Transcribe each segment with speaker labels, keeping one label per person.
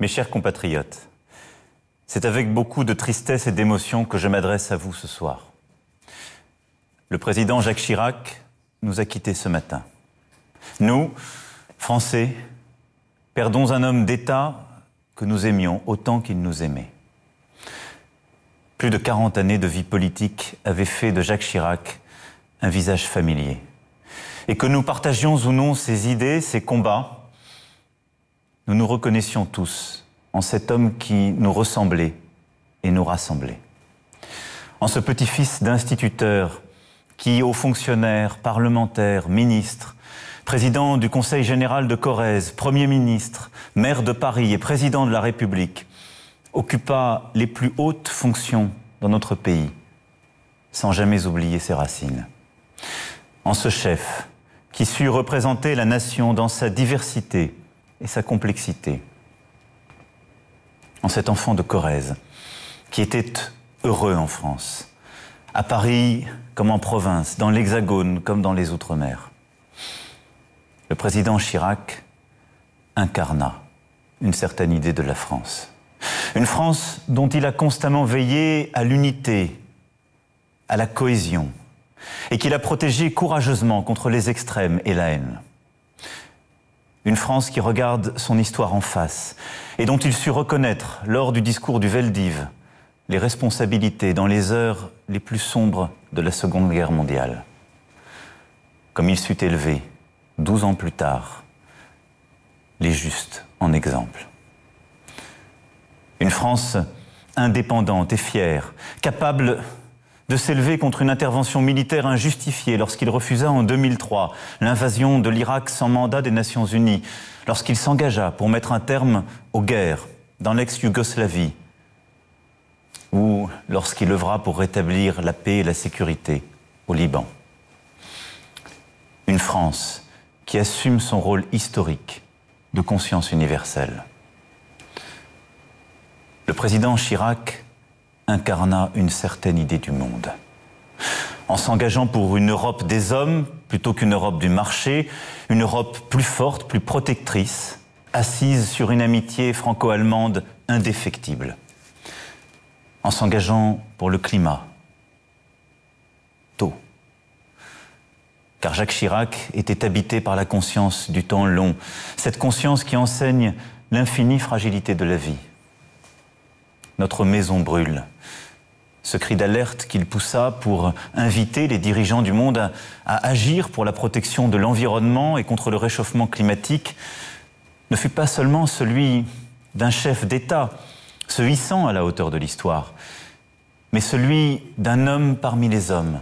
Speaker 1: Mes chers compatriotes, c'est avec beaucoup de tristesse et d'émotion que je m'adresse à vous ce soir. Le président Jacques Chirac nous a quittés ce matin. Nous, Français, perdons un homme d'État que nous aimions autant qu'il nous aimait. Plus de 40 années de vie politique avaient fait de Jacques Chirac un visage familier. Et que nous partagions ou non ses idées, ses combats, nous nous reconnaissions tous en cet homme qui nous ressemblait et nous rassemblait. En ce petit-fils d'instituteur qui, aux fonctionnaires, parlementaires, ministres, président du Conseil général de Corrèze, Premier ministre, maire de Paris et président de la République, occupa les plus hautes fonctions dans notre pays, sans jamais oublier ses racines. En ce chef qui sut représenter la nation dans sa diversité et sa complexité. En cet enfant de Corrèze qui était heureux en France, à Paris comme en province, dans l'Hexagone comme dans les Outre-mer. Le président Chirac incarna une certaine idée de la France. Une France dont il a constamment veillé à l'unité, à la cohésion, et qu'il a protégée courageusement contre les extrêmes et la haine. Une France qui regarde son histoire en face et dont il sut reconnaître, lors du discours du Veldiv, les responsabilités dans les heures les plus sombres de la Seconde Guerre mondiale. Comme il sut élever, douze ans plus tard, les justes en exemple. Une France indépendante et fière, capable de s'élever contre une intervention militaire injustifiée lorsqu'il refusa en 2003 l'invasion de l'Irak sans mandat des Nations Unies, lorsqu'il s'engagea pour mettre un terme aux guerres dans l'ex-Yougoslavie, ou lorsqu'il œuvra pour rétablir la paix et la sécurité au Liban. Une France qui assume son rôle historique de conscience universelle. Le président Chirac incarna une certaine idée du monde. En s'engageant pour une Europe des hommes plutôt qu'une Europe du marché, une Europe plus forte, plus protectrice, assise sur une amitié franco-allemande indéfectible en s'engageant pour le climat. Tôt. Car Jacques Chirac était habité par la conscience du temps long, cette conscience qui enseigne l'infinie fragilité de la vie. Notre maison brûle. Ce cri d'alerte qu'il poussa pour inviter les dirigeants du monde à, agir pour la protection de l'environnement et contre le réchauffement climatique ne fut pas seulement celui d'un chef d'État, se hissant à la hauteur de l'histoire, mais celui d'un homme parmi les hommes,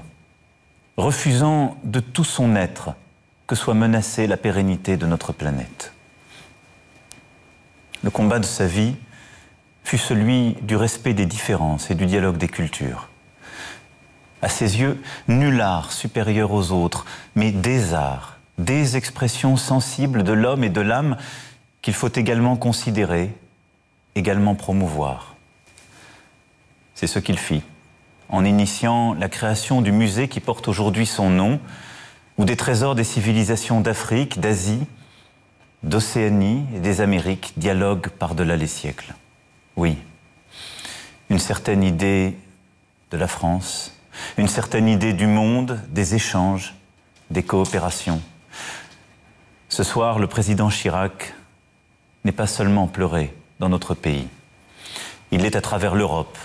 Speaker 1: refusant de tout son être que soit menacée la pérennité de notre planète. Le combat de sa vie fut celui du respect des différences et du dialogue des cultures. À ses yeux, nul art supérieur aux autres, mais des arts, des expressions sensibles de l'homme et de l'âme qu'il faut également considérer également promouvoir. C'est ce qu'il fit en initiant la création du musée qui porte aujourd'hui son nom, où des trésors des civilisations d'Afrique, d'Asie, d'Océanie et des Amériques dialoguent par-delà les siècles. Oui, une certaine idée de la France, une certaine idée du monde, des échanges, des coopérations. Ce soir, le président Chirac n'est pas seulement pleuré, dans notre pays. Il l'est à travers l'Europe.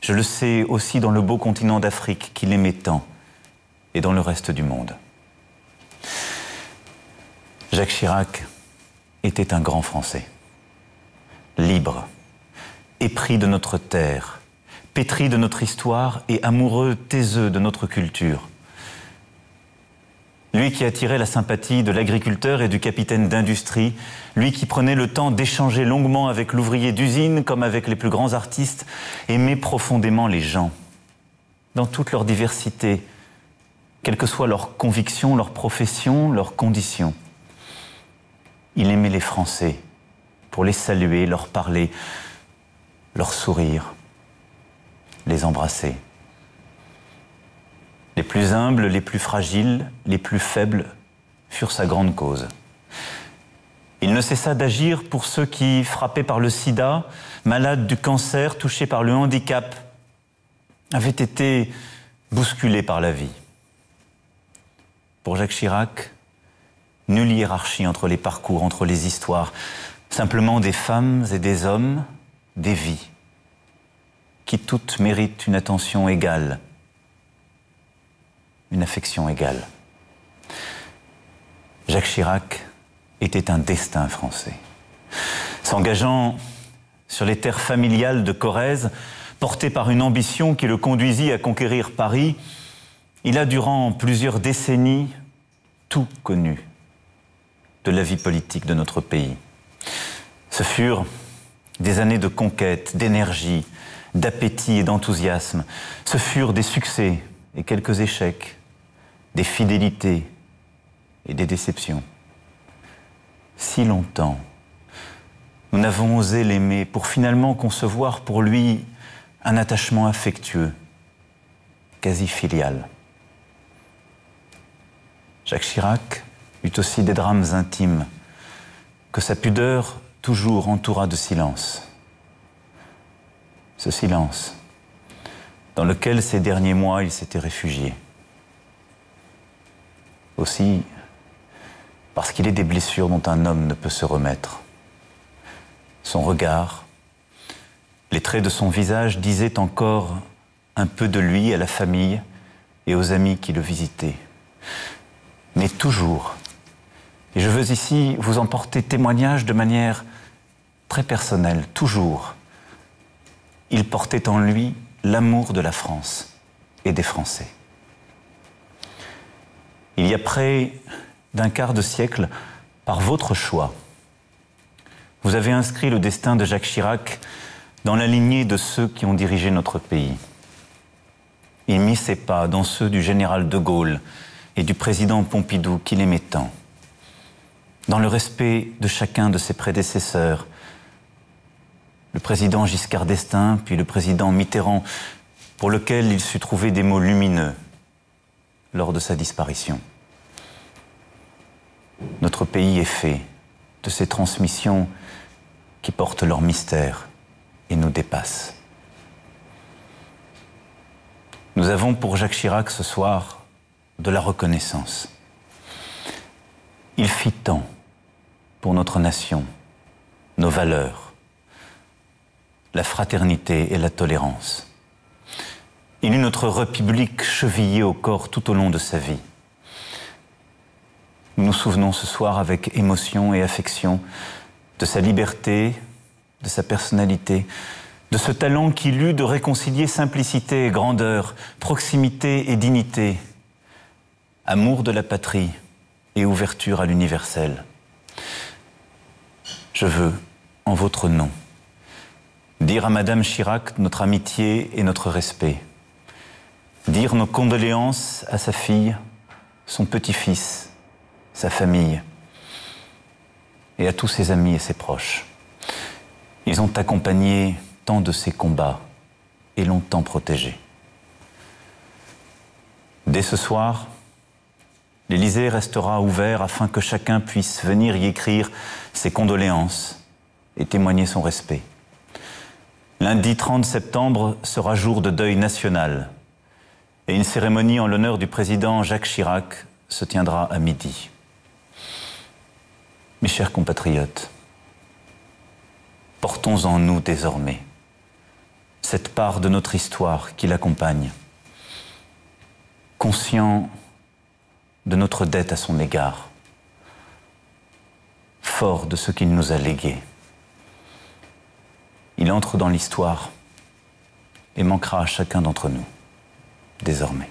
Speaker 1: Je le sais aussi dans le beau continent d'Afrique qu'il aimait tant et dans le reste du monde. Jacques Chirac était un grand Français, libre, épris de notre terre, pétri de notre histoire et amoureux taiseux de notre culture. Lui qui attirait la sympathie de l'agriculteur et du capitaine d'industrie, lui qui prenait le temps d'échanger longuement avec l'ouvrier d'usine comme avec les plus grands artistes, aimait profondément les gens, dans toute leur diversité, quelles que soient leurs convictions, leurs professions, leurs conditions. Il aimait les Français pour les saluer, leur parler, leur sourire, les embrasser. Les plus humbles, les plus fragiles, les plus faibles furent sa grande cause. Il ne cessa d'agir pour ceux qui, frappés par le sida, malades du cancer, touchés par le handicap, avaient été bousculés par la vie. Pour Jacques Chirac, nulle hiérarchie entre les parcours, entre les histoires, simplement des femmes et des hommes, des vies, qui toutes méritent une attention égale, une affection égale. Jacques Chirac était un destin français. S'engageant sur les terres familiales de Corrèze, porté par une ambition qui le conduisit à conquérir Paris, il a durant plusieurs décennies tout connu de la vie politique de notre pays. Ce furent des années de conquête, d'énergie, d'appétit et d'enthousiasme. Ce furent des succès et quelques échecs, des fidélités et des déceptions. Si longtemps, nous n'avons osé l'aimer pour finalement concevoir pour lui un attachement affectueux, quasi filial. Jacques Chirac eut aussi des drames intimes que sa pudeur toujours entoura de silence. Ce silence dans lequel ces derniers mois il s'était réfugié. Aussi parce qu'il est des blessures dont un homme ne peut se remettre. Son regard, les traits de son visage disaient encore un peu de lui à la famille et aux amis qui le visitaient. Mais toujours, et je veux ici vous en porter témoignage de manière très personnelle, toujours, il portait en lui l'amour de la France et des Français. Il y a près d'un quart de siècle, par votre choix, vous avez inscrit le destin de Jacques Chirac dans la lignée de ceux qui ont dirigé notre pays. Il mit ses pas dans ceux du général de Gaulle et du président Pompidou qu'il aimait tant, dans le respect de chacun de ses prédécesseurs, le président Giscard d'Estaing, puis le président Mitterrand, pour lequel il sut trouver des mots lumineux lors de sa disparition. Notre pays est fait de ces transmissions qui portent leur mystère et nous dépasse. Nous avons pour Jacques Chirac ce soir de la reconnaissance. Il fit tant pour notre nation, nos valeurs, la fraternité et la tolérance. Il eut notre République chevillée au corps tout au long de sa vie. Nous nous souvenons ce soir avec émotion et affection de sa liberté, de sa personnalité, de ce talent qu'il eut de réconcilier simplicité et grandeur, proximité et dignité, amour de la patrie et ouverture à l'universel. Je veux, en votre nom, dire à Madame Chirac notre amitié et notre respect, dire nos condoléances à sa fille, son petit-fils, sa famille et à tous ses amis et ses proches. Ils ont accompagné tant de ces combats et l'ont tant protégé. Dès ce soir, l'Élysée restera ouvert afin que chacun puisse venir y écrire ses condoléances et témoigner son respect. Lundi 30 septembre sera jour de deuil national et une cérémonie en l'honneur du président Jacques Chirac se tiendra à midi. Mes chers compatriotes, portons en nous désormais cette part de notre histoire qui l'accompagne, conscient de notre dette à son égard, fort de ce qu'il nous a légué. Il entre dans l'histoire et manquera à chacun d'entre nous, désormais.